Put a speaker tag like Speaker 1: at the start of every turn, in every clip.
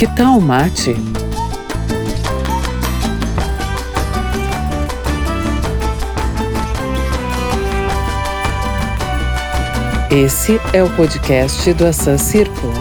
Speaker 1: Que tal mate? Esse é o podcast do Assan Círculo.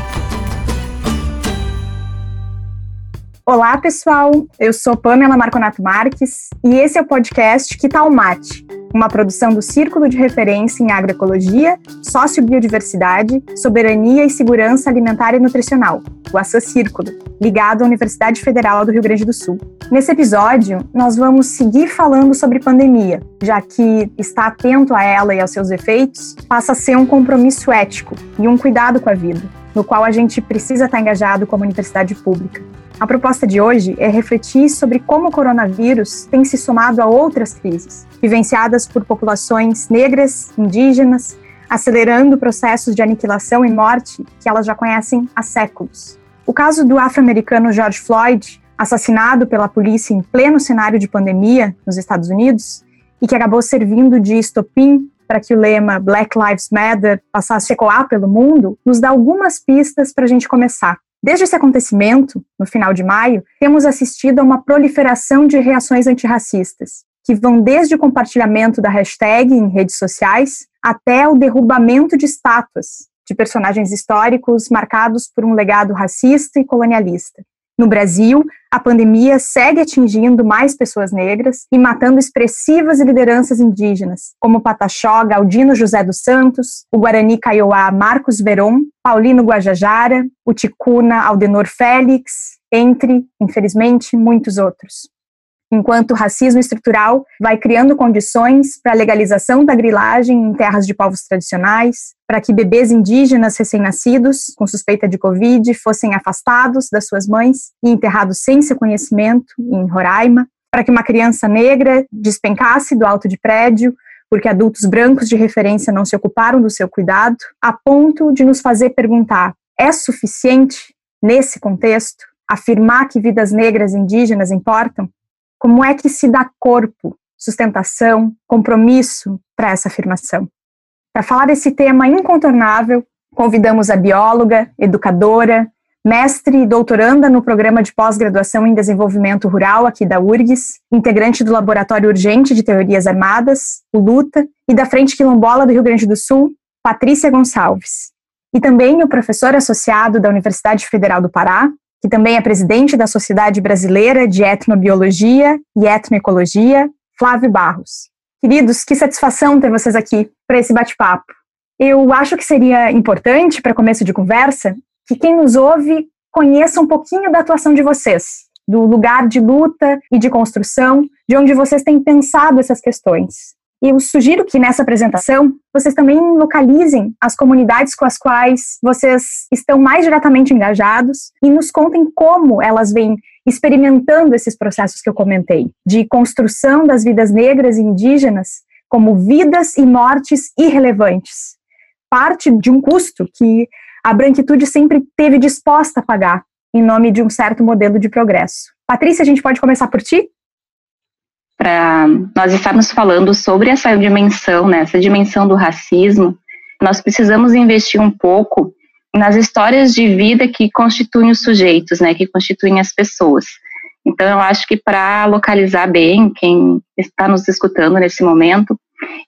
Speaker 2: Olá, pessoal. Eu sou Pamela Marconato Marques e esse é o podcast Que Tal Mate? Uma produção do Círculo de Referência em Agroecologia, Sociobiodiversidade, Soberania e Segurança Alimentar e Nutricional, o Assan Círculo, ligado à Universidade Federal do Rio Grande do Sul. Nesse episódio, nós vamos seguir falando sobre pandemia, já que estar atento a ela e aos seus efeitos passa a ser um compromisso ético e um cuidado com a vida, no qual a gente precisa estar engajado como universidade pública. A proposta de hoje é refletir sobre como o coronavírus tem se somado a outras crises, vivenciadas por populações negras, indígenas, acelerando processos de aniquilação e morte que elas já conhecem há séculos. O caso do afro-americano George Floyd, assassinado pela polícia em pleno cenário de pandemia nos Estados Unidos, e que acabou servindo de estopim para que o lema Black Lives Matter passasse a ecoar pelo mundo, nos dá algumas pistas para a gente começar. Desde esse acontecimento, no final de maio, temos assistido a uma proliferação de reações antirracistas, que vão desde o compartilhamento da hashtag em redes sociais até o derrubamento de estátuas de personagens históricos marcados por um legado racista e colonialista. No Brasil, a pandemia segue atingindo mais pessoas negras e matando expressivas lideranças indígenas, como Pataxó Galdino José dos Santos, o Guarani Kaiowá Marcos Veron, Paulino Guajajara, o Ticuna Aldenor Félix, entre, infelizmente, muitos outros enquanto o racismo estrutural vai criando condições para a legalização da grilagem em terras de povos tradicionais, para que bebês indígenas recém-nascidos com suspeita de Covid fossem afastados das suas mães e enterrados sem seu conhecimento em Roraima, para que uma criança negra despencasse do alto de prédio porque adultos brancos de referência não se ocuparam do seu cuidado, a ponto de nos fazer perguntar: é suficiente, nesse contexto, afirmar que vidas negras e indígenas importam? Como é que se dá corpo, sustentação, compromisso para essa afirmação? Para falar desse tema incontornável, convidamos a bióloga, educadora, mestre e doutoranda no programa de pós-graduação em desenvolvimento rural aqui da URGS, integrante do Laboratório Urgente de Teorias Armadas, o LUTA, e da Frente Quilombola do Rio Grande do Sul, Patrícia Gonçalves. E também o professor associado da Universidade Federal do Pará, que também é presidente da Sociedade Brasileira de Etnobiologia e Etnoecologia, Flávio Barros. Queridos, que satisfação ter vocês aqui para esse bate-papo. Eu acho que seria importante, para começo de conversa, que quem nos ouve conheça um pouquinho da atuação de vocês, do lugar de luta e de construção, de onde vocês têm pensado essas questões. E eu sugiro que nessa apresentação vocês também localizem as comunidades com as quais vocês estão mais diretamente engajados e nos contem como elas vêm experimentando esses processos que eu comentei, de construção das vidas negras e indígenas como vidas e mortes irrelevantes. Parte de um custo que a branquitude sempre teve disposta a pagar em nome de um certo modelo de progresso. Patrícia, a gente pode começar por ti?
Speaker 3: Para nós estarmos falando sobre essa dimensão, né, essa dimensão do racismo, nós precisamos investir um pouco nas histórias de vida que constituem os sujeitos, né, que constituem as pessoas. Então, eu acho que para localizar bem quem está nos escutando nesse momento,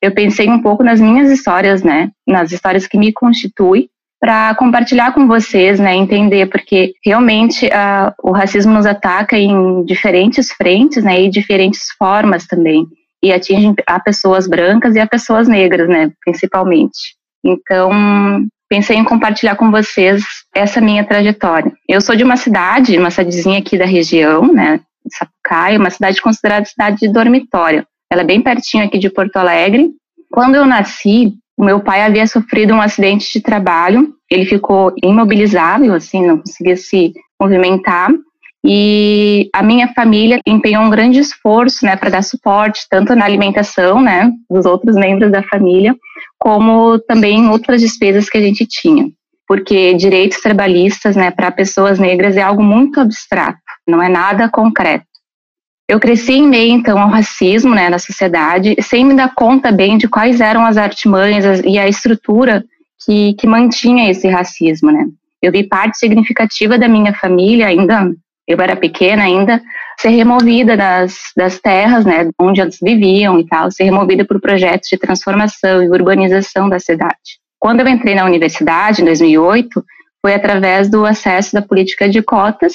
Speaker 3: eu pensei um pouco nas minhas histórias, né, nas histórias que me constituem para compartilhar com vocês, né, entender, porque realmente uh, o racismo nos ataca em diferentes frentes, né, e diferentes formas também, e atinge a pessoas brancas e a pessoas negras, né, principalmente. Então, pensei em compartilhar com vocês essa minha trajetória. Eu sou de uma cidade, uma cidadezinha aqui da região, né, Sapucaia, uma cidade considerada cidade de dormitório. Ela é bem pertinho aqui de Porto Alegre. Quando eu nasci, o meu pai havia sofrido um acidente de trabalho, ele ficou imobilizável, assim, não conseguia se movimentar. E a minha família empenhou um grande esforço, né, para dar suporte tanto na alimentação, né, dos outros membros da família, como também em outras despesas que a gente tinha. Porque direitos trabalhistas, né, para pessoas negras é algo muito abstrato, não é nada concreto. Eu cresci em meio, então, ao racismo né, na sociedade, sem me dar conta bem de quais eram as artimanhas e a estrutura que, que mantinha esse racismo, né? Eu vi parte significativa da minha família, ainda, eu era pequena ainda, ser removida das, das terras, né, onde eles viviam e tal, ser removida por projetos de transformação e urbanização da cidade. Quando eu entrei na universidade, em 2008, foi através do acesso da política de cotas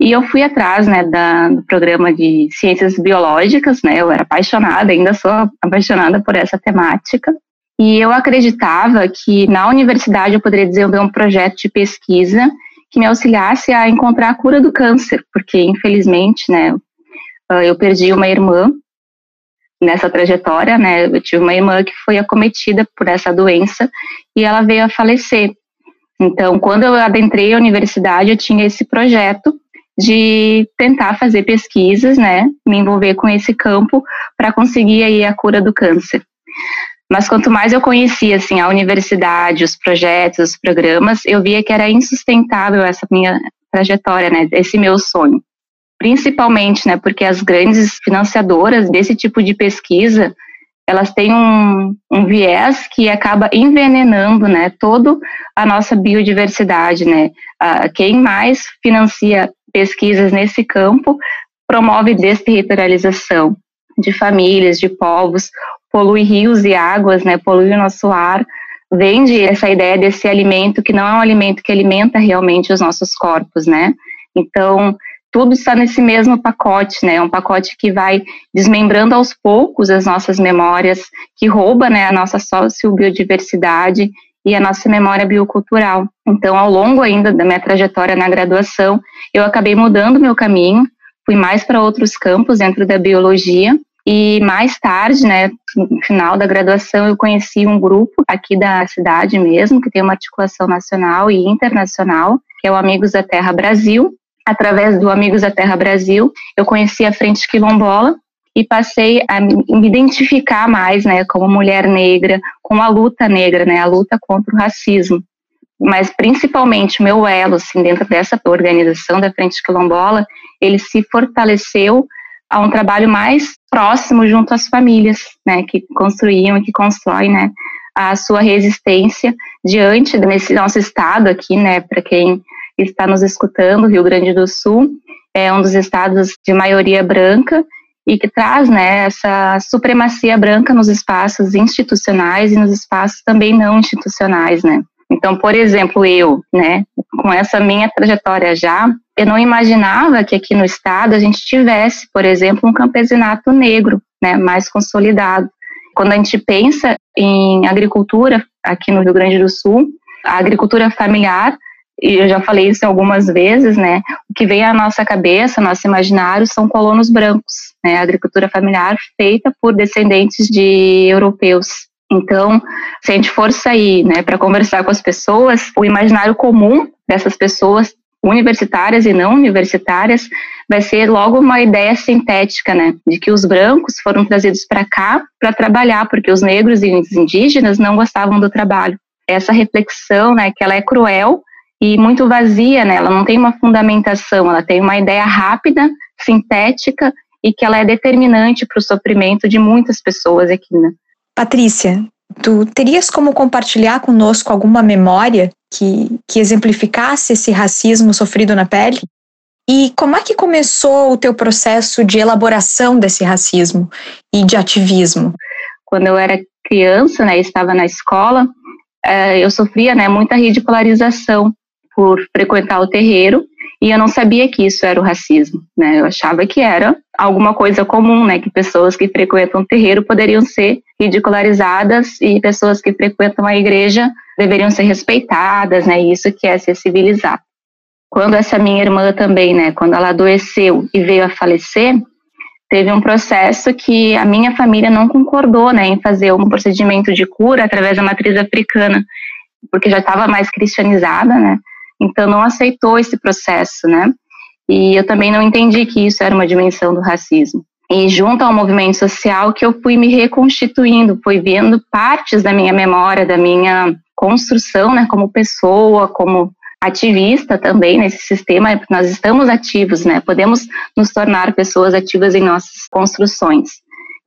Speaker 3: e eu fui atrás né, da, do programa de ciências biológicas, né, eu era apaixonada, ainda sou apaixonada por essa temática, e eu acreditava que na universidade eu poderia desenvolver um projeto de pesquisa que me auxiliasse a encontrar a cura do câncer, porque infelizmente, né, eu perdi uma irmã nessa trajetória, né, eu tive uma irmã que foi acometida por essa doença e ela veio a falecer. Então, quando eu adentrei a universidade, eu tinha esse projeto de tentar fazer pesquisas, né, me envolver com esse campo para conseguir aí a cura do câncer. Mas quanto mais eu conhecia assim a universidade, os projetos, os programas, eu via que era insustentável essa minha trajetória, né, esse meu sonho. Principalmente, né, porque as grandes financiadoras desse tipo de pesquisa, elas têm um, um viés que acaba envenenando, né, todo a nossa biodiversidade, né. Ah, quem mais financia pesquisas nesse campo promove desterritorialização de famílias, de povos, polui rios e águas, né, polui o nosso ar, vende essa ideia desse alimento que não é um alimento que alimenta realmente os nossos corpos, né? Então, tudo está nesse mesmo pacote, né? É um pacote que vai desmembrando aos poucos as nossas memórias, que rouba, né, a nossa sociobiodiversidade e a nossa memória biocultural. Então, ao longo ainda da minha trajetória na graduação, eu acabei mudando meu caminho, fui mais para outros campos dentro da biologia e mais tarde, né, no final da graduação, eu conheci um grupo aqui da cidade mesmo, que tem uma articulação nacional e internacional, que é o Amigos da Terra Brasil. Através do Amigos da Terra Brasil, eu conheci a Frente Quilombola e passei a me identificar mais, né, como mulher negra, com a luta negra, né, a luta contra o racismo. Mas principalmente meu elo, assim, dentro dessa organização da Frente Quilombola, ele se fortaleceu a um trabalho mais próximo junto às famílias, né, que construíam e que constroem, né, a sua resistência diante desse nosso estado aqui, né, para quem está nos escutando, Rio Grande do Sul é um dos estados de maioria branca e que traz, né, essa supremacia branca nos espaços institucionais e nos espaços também não institucionais, né. Então, por exemplo, eu, né, com essa minha trajetória já, eu não imaginava que aqui no estado a gente tivesse, por exemplo, um campesinato negro, né, mais consolidado. Quando a gente pensa em agricultura aqui no Rio Grande do Sul, a agricultura familiar, e eu já falei isso algumas vezes, né, o que vem à nossa cabeça, nosso imaginário, são colonos brancos, né, a agricultura familiar feita por descendentes de europeus. Então, se a gente for sair, né, para conversar com as pessoas, o imaginário comum dessas pessoas universitárias e não universitárias, vai ser logo uma ideia sintética, né, de que os brancos foram trazidos para cá para trabalhar, porque os negros e os indígenas não gostavam do trabalho. Essa reflexão, né, que ela é cruel e muito vazia, né, ela não tem uma fundamentação, ela tem uma ideia rápida, sintética e que ela é determinante para o sofrimento de muitas pessoas aqui, né.
Speaker 2: Patrícia, tu terias como compartilhar conosco alguma memória que, que exemplificasse esse racismo sofrido na pele? E como é que começou o teu processo de elaboração desse racismo e de ativismo?
Speaker 3: Quando eu era criança, né, estava na escola, eh, eu sofria, né, muita ridicularização por frequentar o terreiro e eu não sabia que isso era o racismo, né? Eu achava que era alguma coisa comum, né? Que pessoas que frequentam o terreiro poderiam ser ridicularizadas e pessoas que frequentam a igreja deveriam ser respeitadas, né? Isso que é ser civilizado. Quando essa minha irmã também, né? Quando ela adoeceu e veio a falecer, teve um processo que a minha família não concordou, né? Em fazer um procedimento de cura através da matriz africana, porque já estava mais cristianizada, né? Então não aceitou esse processo, né? E eu também não entendi que isso era uma dimensão do racismo. E junto ao movimento social que eu fui me reconstituindo, fui vendo partes da minha memória, da minha construção, né, como pessoa, como ativista também nesse sistema, nós estamos ativos, né? Podemos nos tornar pessoas ativas em nossas construções.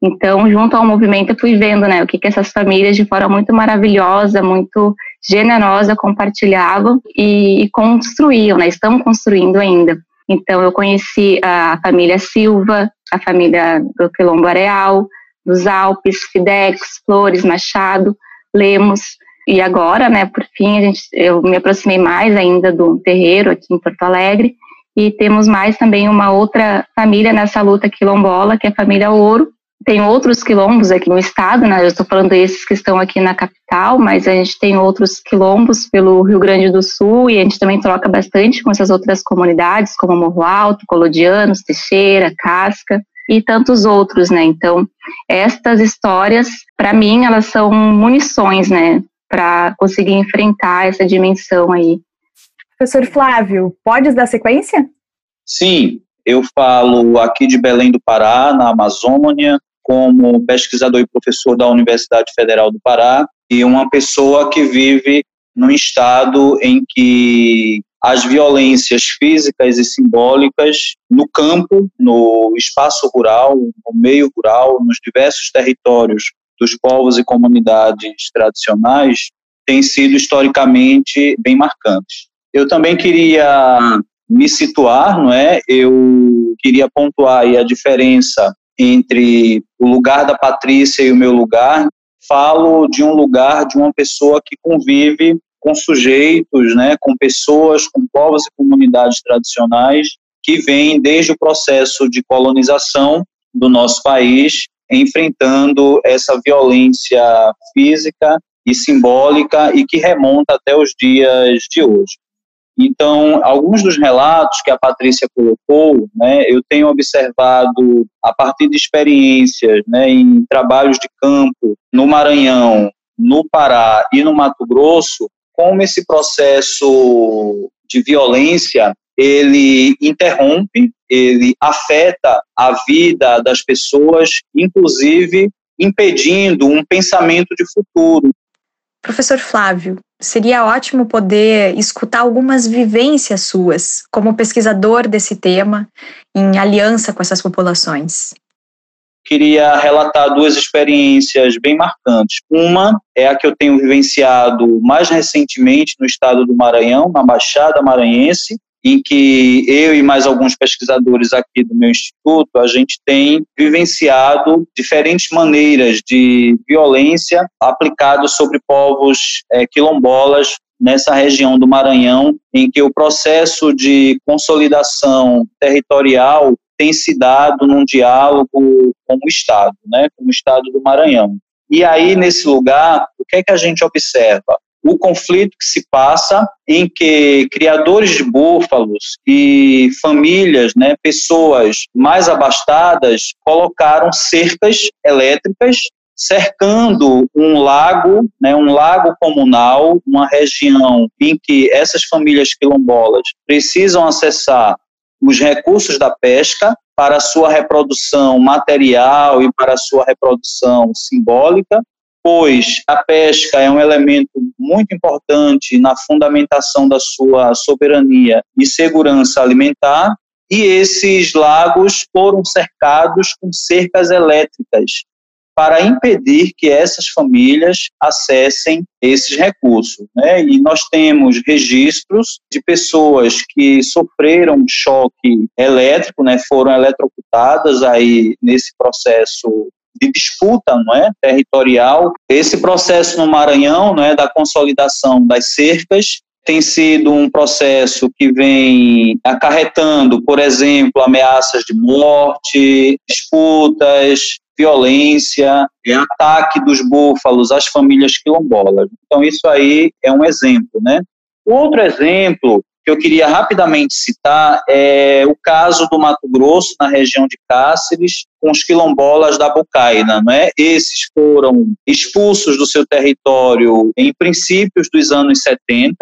Speaker 3: Então, junto ao movimento, eu fui vendo, né, o que, que essas famílias de forma muito maravilhosa, muito generosa, compartilhavam e, e construíam, né? Estão construindo ainda. Então, eu conheci a família Silva, a família do Quilombo Areal, dos Alpes, Fidex, Flores, Machado, Lemos, e agora, né, por fim, a gente, eu me aproximei mais ainda do terreiro aqui em Porto Alegre, e temos mais também uma outra família nessa luta quilombola, que é a família Ouro, tem outros quilombos aqui no estado, né? Eu estou falando desses que estão aqui na capital, mas a gente tem outros quilombos pelo Rio Grande do Sul e a gente também troca bastante com essas outras comunidades, como Morro Alto, Colodianos, Teixeira, Casca e tantos outros, né? Então, estas histórias, para mim, elas são munições, né? Para conseguir enfrentar essa dimensão aí.
Speaker 2: Professor Flávio, pode dar sequência?
Speaker 4: Sim, eu falo aqui de Belém do Pará, na Amazônia, como pesquisador e professor da Universidade Federal do Pará e uma pessoa que vive num estado em que as violências físicas e simbólicas no campo, no espaço rural, no meio rural, nos diversos territórios dos povos e comunidades tradicionais, têm sido historicamente bem marcantes. Eu também queria me situar, não é? Eu queria pontuar a diferença entre o lugar da Patrícia e o meu lugar, falo de um lugar de uma pessoa que convive com sujeitos, né, com pessoas, com povos e comunidades tradicionais que vêm desde o processo de colonização do nosso país, enfrentando essa violência física e simbólica e que remonta até os dias de hoje. Então, alguns dos relatos que a Patrícia colocou, né, eu tenho observado a partir de experiências né, em trabalhos de campo no Maranhão, no Pará e no Mato Grosso, como esse processo de violência ele interrompe, ele afeta a vida das pessoas, inclusive impedindo um pensamento de futuro.
Speaker 2: Professor Flávio, seria ótimo poder escutar algumas vivências suas como pesquisador desse tema, em aliança com essas populações.
Speaker 4: Queria relatar duas experiências bem marcantes. Uma é a que eu tenho vivenciado mais recentemente no estado do Maranhão, na Baixada Maranhense, em que eu e mais alguns pesquisadores aqui do meu instituto, a gente tem vivenciado diferentes maneiras de violência aplicadas sobre povos é, quilombolas nessa região do Maranhão, em que o processo de consolidação territorial tem se dado num diálogo com o Estado, né, com o Estado do Maranhão. E aí, nesse lugar, o que é que a gente observa? O conflito que se passa em que criadores de búfalos e famílias, né, pessoas mais abastadas, colocaram cercas elétricas cercando um lago, né, um lago comunal, uma região em que essas famílias quilombolas precisam acessar os recursos da pesca para sua reprodução material e para sua reprodução simbólica, pois a pesca é um elemento muito importante na fundamentação da sua soberania e segurança alimentar, e esses lagos foram cercados com cercas elétricas para impedir que essas famílias acessem esses recursos. Né? E nós temos registros de pessoas que sofreram choque elétrico, né? foram eletrocutadas aí nesse processo de disputa não é, territorial. Esse processo no Maranhão não é, da consolidação das cercas tem sido um processo que vem acarretando, por exemplo, ameaças de morte, disputas, violência, ataque dos búfalos às famílias quilombolas. Então, isso aí é um exemplo, né? Outro exemplo que eu queria rapidamente citar é o caso do Mato Grosso, na região de Cáceres, com os quilombolas da Bocaina. Não é? Esses foram expulsos do seu território em princípios dos anos 70,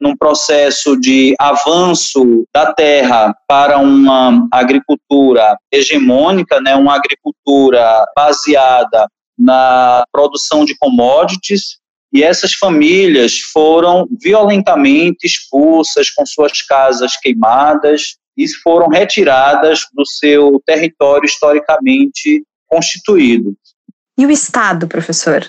Speaker 4: num processo de avanço da terra para uma agricultura hegemônica, né, uma agricultura baseada na produção de commodities, e essas famílias foram violentamente expulsas, com suas casas queimadas, e foram retiradas do seu território historicamente constituído.
Speaker 2: E o Estado, professor?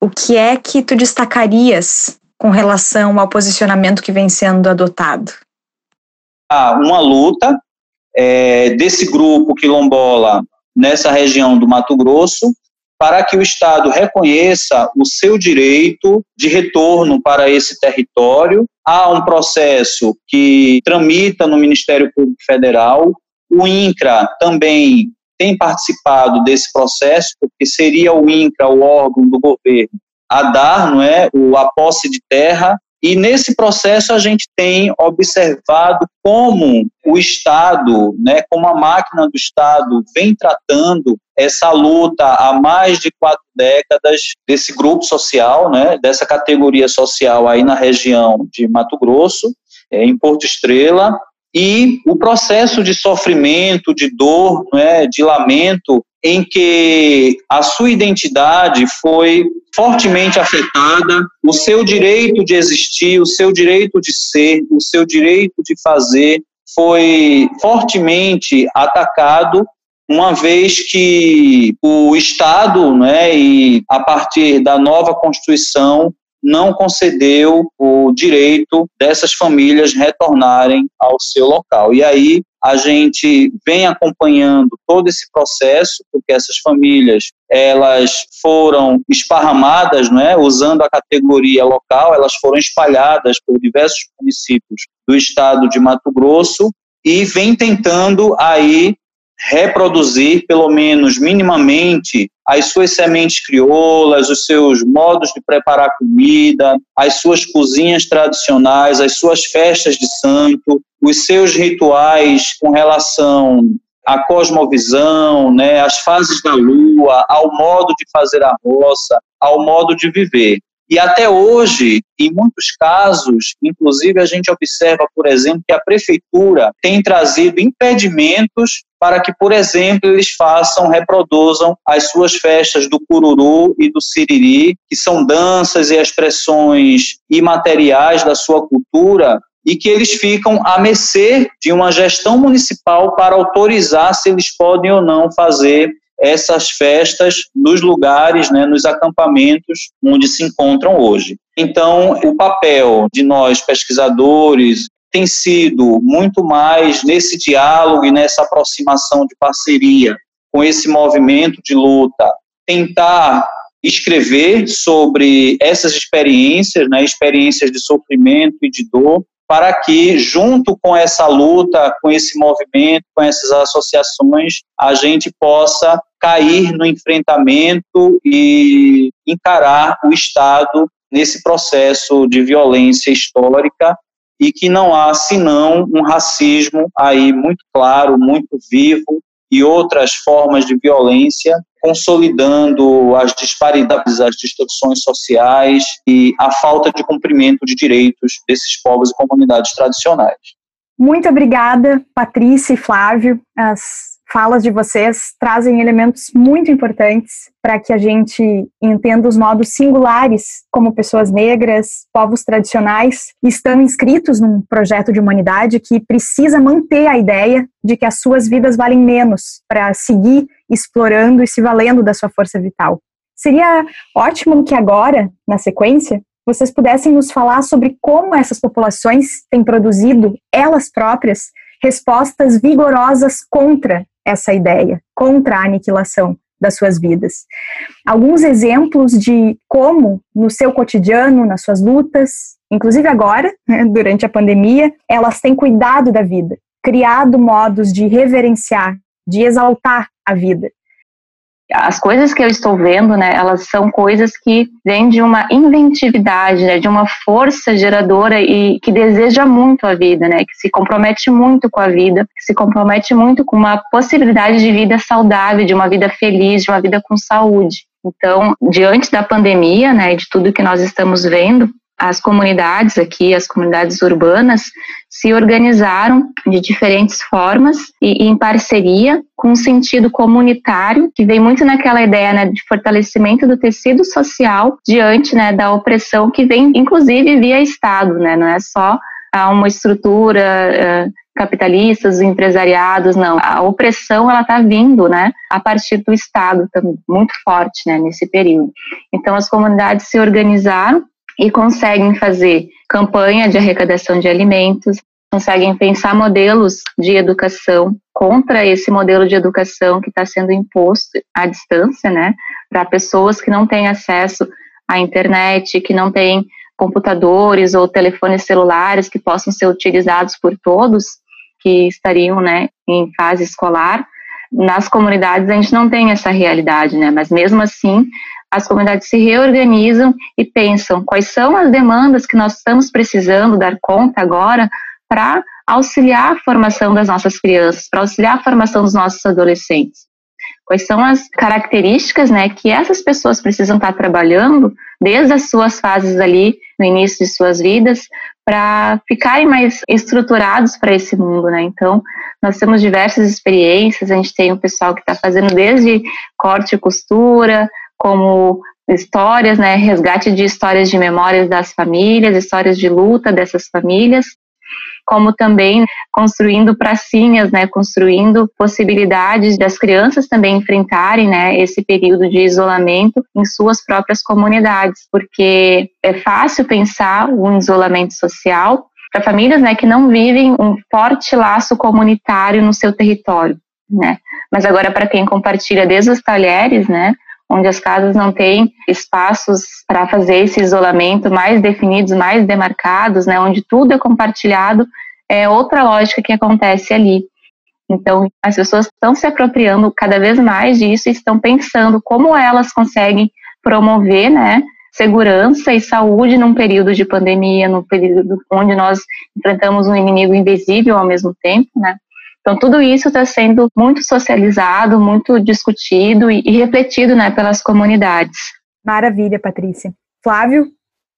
Speaker 2: O que é que tu destacarias com relação ao posicionamento que vem sendo adotado?
Speaker 4: Há uma luta é, desse grupo quilombola nessa região do Mato Grosso para que o Estado reconheça o seu direito de retorno para esse território. Há um processo que tramita no Ministério Público Federal. O INCRA também tem participado desse processo, porque seria o INCRA o órgão do governo a dar, não é, o, a posse de terra e nesse processo a gente tem observado como o Estado, né, como a máquina do Estado vem tratando essa luta há mais de quatro décadas desse grupo social, né, dessa categoria social aí na região de Mato Grosso, é, em Porto Estrela, e o processo de sofrimento, de dor, né, de lamento, em que a sua identidade foi fortemente afetada, o seu direito de existir, o seu direito de ser, o seu direito de fazer foi fortemente atacado uma vez que o Estado, né, e a partir da nova Constituição, não concedeu o direito dessas famílias retornarem ao seu local. E aí a gente vem acompanhando todo esse processo, porque essas famílias elas foram esparramadas, não é? usando a categoria local, elas foram espalhadas por diversos municípios do estado de Mato Grosso e vem tentando aí reproduzir, pelo menos minimamente, as suas sementes crioulas, os seus modos de preparar comida, as suas cozinhas tradicionais, as suas festas de santo, os seus rituais com relação à cosmovisão, né, às fases da lua, ao modo de fazer a roça, ao modo de viver. E até hoje, em muitos casos, inclusive a gente observa, por exemplo, que a prefeitura tem trazido impedimentos para que, por exemplo, eles façam, reproduzam as suas festas do cururu e do siriri, que são danças e expressões imateriais da sua cultura, e que eles ficam a mercê de uma gestão municipal para autorizar se eles podem ou não fazer essas festas nos lugares, né, nos acampamentos onde se encontram hoje. Então, o papel de nós pesquisadores tem sido muito mais nesse diálogo e nessa aproximação de parceria com esse movimento de luta, tentar escrever sobre essas experiências, né, experiências de sofrimento e de dor, para que, junto com essa luta, com esse movimento, com essas associações, a gente possa cair no enfrentamento e encarar o Estado nesse processo de violência histórica e que não há senão um racismo aí muito claro, muito vivo e outras formas de violência consolidando as disparidades, as distorções sociais e a falta de cumprimento de direitos desses povos e comunidades tradicionais.
Speaker 2: Muito obrigada, Patrícia e Flávio. As falas de vocês trazem elementos muito importantes para que a gente entenda os modos singulares como pessoas negras, povos tradicionais, estão inscritos num projeto de humanidade que precisa manter a ideia de que as suas vidas valem menos para seguir explorando e se valendo da sua força vital. Seria ótimo que agora, na sequência, vocês pudessem nos falar sobre como essas populações têm produzido, elas próprias, respostas vigorosas contra essa ideia, contra a aniquilação das suas vidas. Alguns exemplos de como, no seu cotidiano, nas suas lutas, inclusive agora, né, durante a pandemia, elas têm cuidado da vida, criado modos de reverenciar, de exaltar a vida
Speaker 3: as coisas que eu estou vendo, né, elas são coisas que vêm de uma inventividade, né, de uma força geradora e que deseja muito a vida, né, que se compromete muito com a vida, que se compromete muito com uma possibilidade de vida saudável, de uma vida feliz, de uma vida com saúde. Então, diante da pandemia, né, de tudo que nós estamos vendo, as comunidades aqui, as comunidades urbanas, se organizaram de diferentes formas e, e em parceria com um sentido comunitário, que vem muito naquela ideia né, de fortalecimento do tecido social diante né, da opressão que vem, inclusive, via Estado, né, não é só ah, uma estrutura uh, capitalista, os empresariados, não. A opressão ela está vindo, né, a partir do Estado muito forte, né, nesse período. Então as comunidades se organizaram e conseguem fazer campanha de arrecadação de alimentos, conseguem pensar modelos de educação contra esse modelo de educação que está sendo imposto à distância, né, para pessoas que não têm acesso à internet, que não têm computadores ou telefones celulares que possam ser utilizados por todos que estariam, né, em fase escolar. Nas comunidades a gente não tem essa realidade, né, mas mesmo assim as comunidades se reorganizam e pensam quais são as demandas que nós estamos precisando dar conta agora para auxiliar a formação das nossas crianças, para auxiliar a formação dos nossos adolescentes. Quais são as características né, que essas pessoas precisam estar trabalhando desde as suas fases ali, no início de suas vidas, para ficarem mais estruturados para esse mundo, né? Então, nós temos diversas experiências, a gente tem o pessoal que está fazendo desde corte e costura, como histórias, né, resgate de histórias de memórias das famílias, histórias de luta dessas famílias, como também construindo pracinhas, né, construindo possibilidades das crianças também enfrentarem, né, esse período de isolamento em suas próprias comunidades, porque é fácil pensar um isolamento social para famílias, né, que não vivem um forte laço comunitário no seu território, né, mas agora para quem compartilha desde os talheres, né, onde as casas não têm espaços para fazer esse isolamento mais definidos, mais demarcados, né, onde tudo é compartilhado, é outra lógica que acontece ali. Então, as pessoas estão se apropriando cada vez mais disso e estão pensando como elas conseguem promover, né, segurança e saúde num período de pandemia, num período onde nós enfrentamos um inimigo invisível ao mesmo tempo, né? Então, tudo isso está sendo muito socializado, muito discutido e, e refletido né, pelas comunidades.
Speaker 2: Maravilha, Patrícia. Flávio?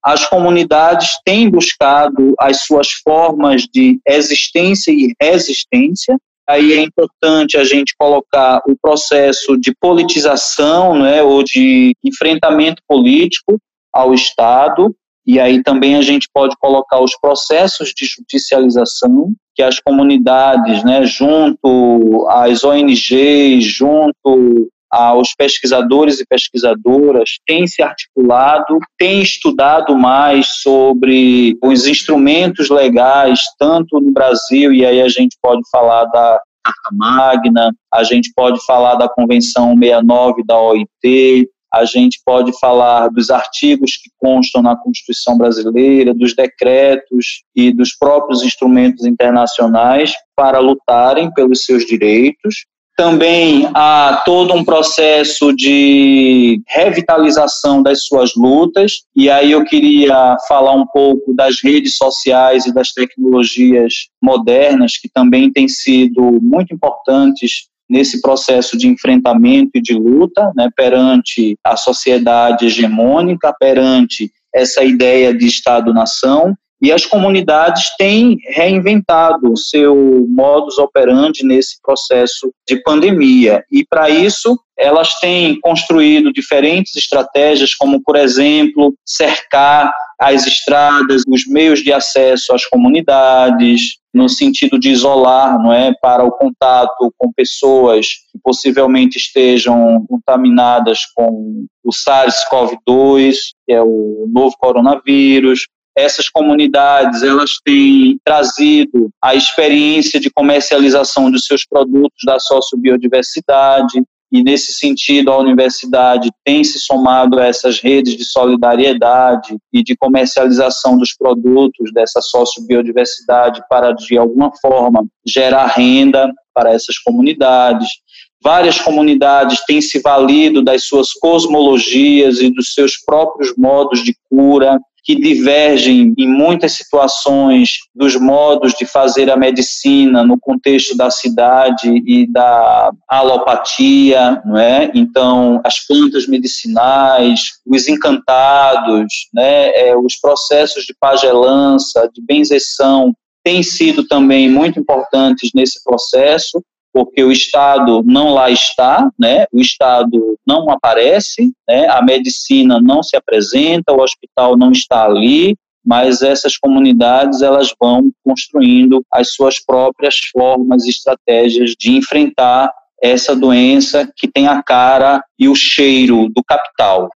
Speaker 4: As comunidades têm buscado as suas formas de existência e resistência. Aí é importante a gente colocar o processo de politização né, ou de enfrentamento político ao Estado, e aí também a gente pode colocar os processos de judicialização que as comunidades, né, junto às ONGs, junto aos pesquisadores e pesquisadoras, têm se articulado, têm estudado mais sobre os instrumentos legais, tanto no Brasil, e aí a gente pode falar da Carta Magna, a gente pode falar da Convenção 69 da OIT, a gente pode falar dos artigos que constam na Constituição brasileira, dos decretos e dos próprios instrumentos internacionais para lutarem pelos seus direitos. Também há todo um processo de revitalização das suas lutas, e aí eu queria falar um pouco das redes sociais e das tecnologias modernas, que também têm sido muito importantes nesse processo de enfrentamento e de luta né, perante a sociedade hegemônica, perante essa ideia de Estado-nação, e as comunidades têm reinventado o seu modus operandi nesse processo de pandemia. E, para isso, elas têm construído diferentes estratégias, como, por exemplo, cercar as estradas, os meios de acesso às comunidades, no sentido de isolar, não é, para o contato com pessoas que possivelmente estejam contaminadas com o SARS-CoV-2, que é o novo coronavírus. Essas comunidades, elas têm trazido a experiência de comercialização dos seus produtos da sociobiodiversidade, e nesse sentido a universidade tem se somado a essas redes de solidariedade e de comercialização dos produtos dessa sociobiodiversidade para de alguma forma gerar renda para essas comunidades. Várias comunidades têm se valido das suas cosmologias e dos seus próprios modos de cura que divergem em muitas situações dos modos de fazer a medicina no contexto da cidade e da alopatia, não é? Então, as plantas medicinais, os encantados, né, é, os processos de pagelança, de benzeção, têm sido também muito importantes nesse processo porque o Estado não lá está, né? o Estado não aparece, né? a medicina não se apresenta, o hospital não está ali, mas essas comunidades elas vão construindo as suas próprias formas e estratégias de enfrentar essa doença que tem a cara e o cheiro do capital.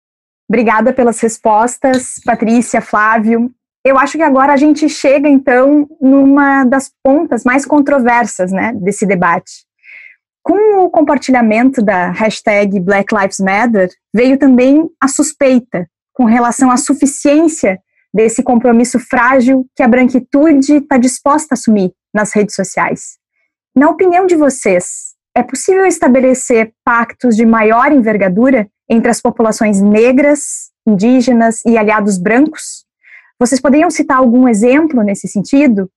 Speaker 2: Obrigada pelas respostas, Patrícia, Flávio. Eu acho que agora a gente chega, então, numa das pontas mais controversas né, desse debate. Com o compartilhamento da hashtag Black Lives Matter, veio também a suspeita com relação à suficiência desse compromisso frágil que a branquitude está disposta a assumir nas redes sociais. Na opinião de vocês, é possível estabelecer pactos de maior envergadura entre as populações negras, indígenas e aliados brancos? Vocês poderiam citar algum exemplo nesse sentido?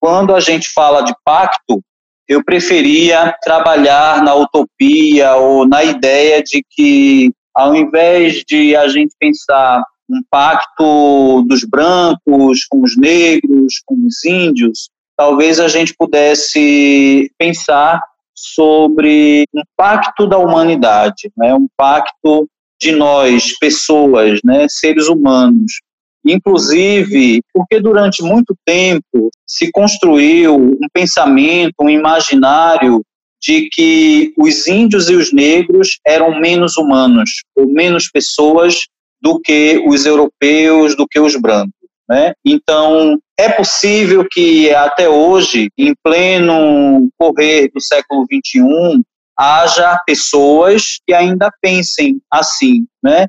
Speaker 4: Quando a gente fala de pacto, eu preferia trabalhar na utopia ou na ideia de que, ao invés de a gente pensar um pacto dos brancos com os negros, com os índios, talvez a gente pudesse pensar sobre um pacto da humanidade, né, um pacto de nós, pessoas, né, seres humanos. Inclusive, porque durante muito tempo se construiu um pensamento, um imaginário de que os índios e os negros eram menos humanos, ou menos pessoas do que os europeus, do que os brancos. Né? Então, é possível que até hoje, em pleno correr do século XXI, haja pessoas que ainda pensem assim, né?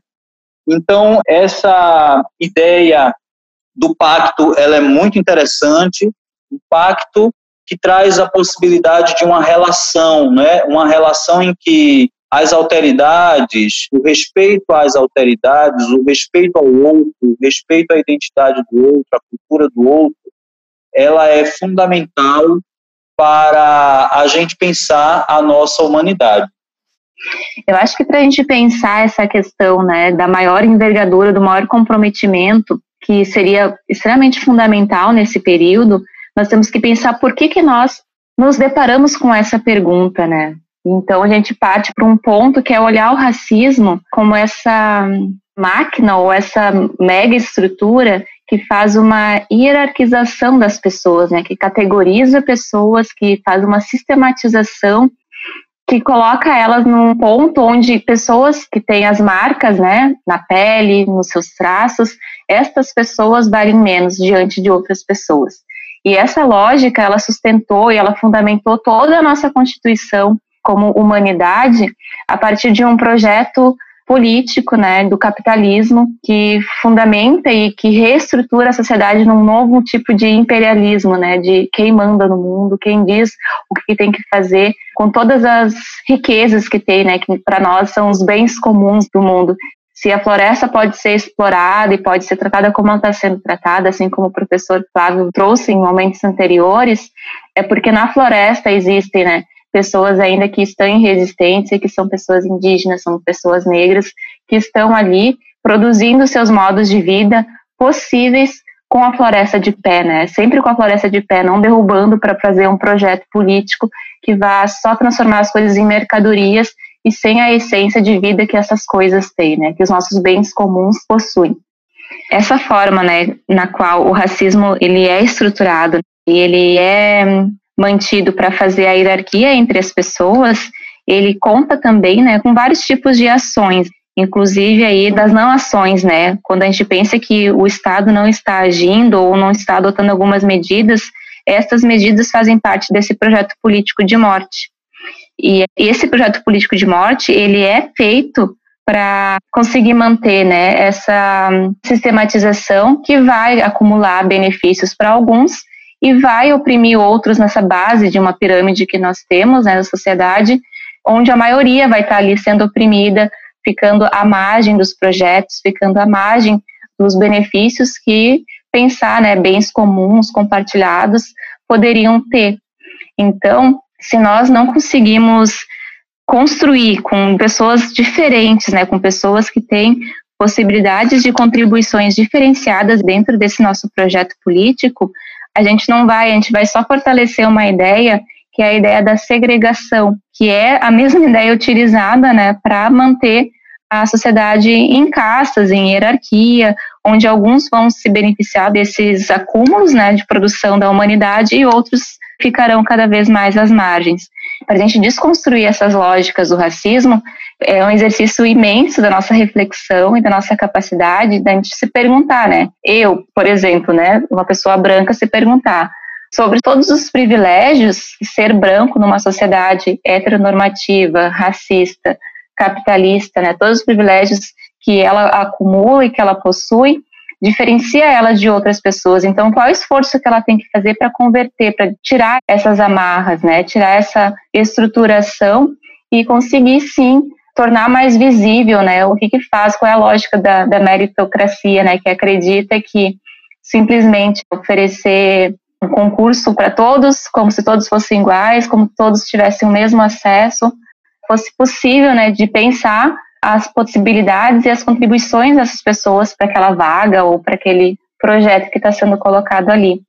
Speaker 4: Então, essa ideia do pacto, ela é muito interessante, um pacto que traz a possibilidade de uma relação, né? Uma relação em que as alteridades, o respeito às alteridades, o respeito ao outro, o respeito à identidade do outro, à cultura do outro, ela é fundamental para a gente pensar a nossa humanidade.
Speaker 3: Eu acho que para a gente pensar essa questão né, da maior envergadura, do maior comprometimento, que seria extremamente fundamental nesse período, nós temos que pensar por que, que nós nos deparamos com essa pergunta, né? Então a gente parte para um ponto que é olhar o racismo como essa máquina ou essa mega estrutura que faz uma hierarquização das pessoas, né, que categoriza pessoas, que faz uma sistematização que coloca elas num ponto onde pessoas que têm as marcas, né, na pele, nos seus traços, estas pessoas valem menos diante de outras pessoas. E essa lógica, ela sustentou e ela fundamentou toda a nossa Constituição como humanidade a partir de um projeto político, né, do capitalismo que fundamenta e que reestrutura a sociedade num novo tipo de imperialismo, né, de quem manda no mundo, quem diz o que tem que fazer, com todas as riquezas que tem, né, que para nós são os bens comuns do mundo. Se a floresta pode ser explorada e pode ser tratada como ela está sendo tratada, assim como o professor Flávio trouxe em momentos anteriores, é porque na floresta existem, né, pessoas ainda que estão em resistência, que são pessoas indígenas, são pessoas negras, que estão ali produzindo seus modos de vida possíveis com a floresta de pé, né? Sempre com a floresta de pé, não derrubando para fazer um projeto político que vá só transformar as coisas em mercadorias e sem a essência de vida que essas coisas têm, né? Que os nossos bens comuns possuem. Essa forma, né, na qual o racismo ele é estruturado e ele é mantido para fazer a hierarquia entre as pessoas, ele conta também, né, com vários tipos de ações, inclusive aí das não ações, né? Quando a gente pensa que o Estado não está agindo ou não está adotando algumas medidas, estas medidas fazem parte desse projeto político de morte. E esse projeto político de morte, ele é feito para conseguir manter né, essa sistematização que vai acumular benefícios para alguns e vai oprimir outros nessa base de uma pirâmide que nós temos né, na sociedade, onde a maioria vai estar ali sendo oprimida, ficando à margem dos projetos, ficando à margem dos benefícios que pensar, né, bens comuns compartilhados poderiam ter. Então, se nós não conseguimos construir com pessoas diferentes, né, com pessoas que têm possibilidades de contribuições diferenciadas dentro desse nosso projeto político, a gente não vai, a gente vai só fortalecer uma ideia que é a ideia da segregação, que é a mesma ideia utilizada, né, para manter a sociedade em castas, em hierarquia, onde alguns vão se beneficiar desses acúmulos, né, de produção da humanidade e outros ficarão cada vez mais às margens. Para a gente desconstruir essas lógicas do racismo, é um exercício imenso da nossa reflexão e da nossa capacidade da gente se perguntar, né? Eu, por exemplo, né, uma pessoa branca se perguntar sobre todos os privilégios ser branco numa sociedade heteronormativa, racista, capitalista, né? Todos os privilégios que ela acumula e que ela possui diferencia ela de outras pessoas. Então, qual é o esforço que ela tem que fazer para converter, para tirar essas amarras, né? Tirar essa estruturação e conseguir sim tornar mais visível, né? O que que faz, qual é a lógica da, da meritocracia, né? Que acredita que simplesmente oferecer um concurso para todos, como se todos fossem iguais, como todos tivessem o mesmo acesso, fosse possível, né? De pensar as possibilidades e as contribuições dessas pessoas para aquela vaga ou para aquele projeto que está sendo colocado ali.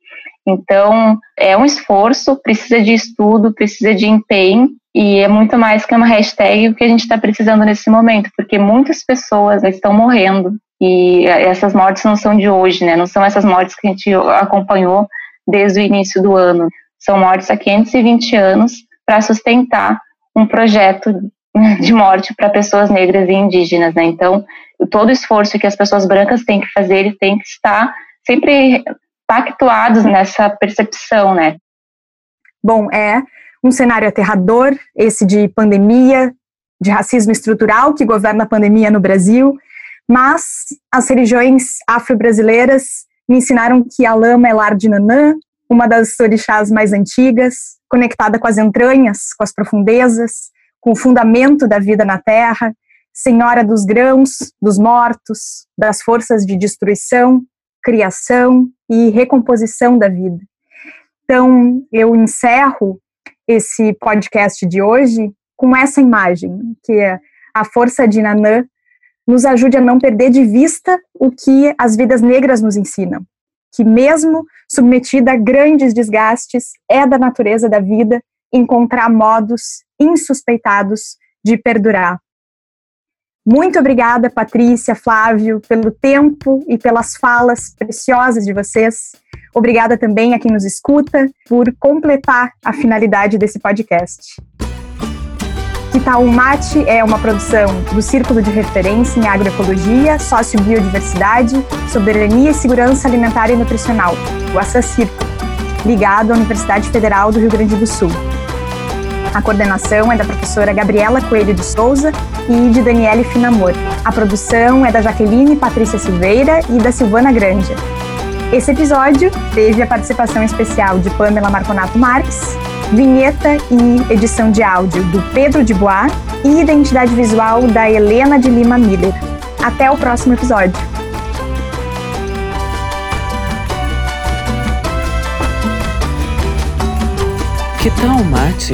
Speaker 3: Então, é um esforço, precisa de estudo, precisa de empenho, e é muito mais que uma hashtag o que a gente está precisando nesse momento, porque muitas pessoas estão morrendo, e essas mortes não são de hoje, né? Não são essas mortes que a gente acompanhou desde o início do ano. São mortes há 520 anos para sustentar um projeto de morte para pessoas negras e indígenas, né? Então, todo esforço que as pessoas brancas têm que fazer, tem que estar sempre pactuados nessa percepção, né?
Speaker 2: Bom, é um cenário aterrador, esse de pandemia, de racismo estrutural que governa a pandemia no Brasil, mas as religiões afro-brasileiras me ensinaram que a lama é lar de Nanã, uma das orixás mais antigas, conectada com as entranhas, com as profundezas, com o fundamento da vida na Terra, senhora dos grãos, dos mortos, das forças de destruição, criação e recomposição da vida. Então, eu encerro esse podcast de hoje com essa imagem, que é a força de Nanã nos ajude a não perder de vista o que as vidas negras nos ensinam, que mesmo submetida a grandes desgastes, é da natureza da vida encontrar modos insuspeitados de perdurar. Muito obrigada, Patrícia, Flávio, pelo tempo e pelas falas preciosas de vocês. Obrigada também a quem nos escuta por completar a finalidade desse podcast. O Mate é uma produção do Círculo de Referência em Agroecologia, Sociobiodiversidade, Soberania e Segurança Alimentar e Nutricional, o ASSA-Círculo, ligado à Universidade Federal do Rio Grande do Sul. A coordenação é da professora Gabriela Coelho de Souza e de Daniele Finamor. A produção é da Jaqueline Patrícia Silveira e da Silvana Granja. Esse episódio teve a participação especial de Pamela Marconato Marques, vinheta e edição de áudio do Pedro de Bois e identidade visual da Helena de Lima Miller. Até o próximo episódio.
Speaker 1: Que tal mate?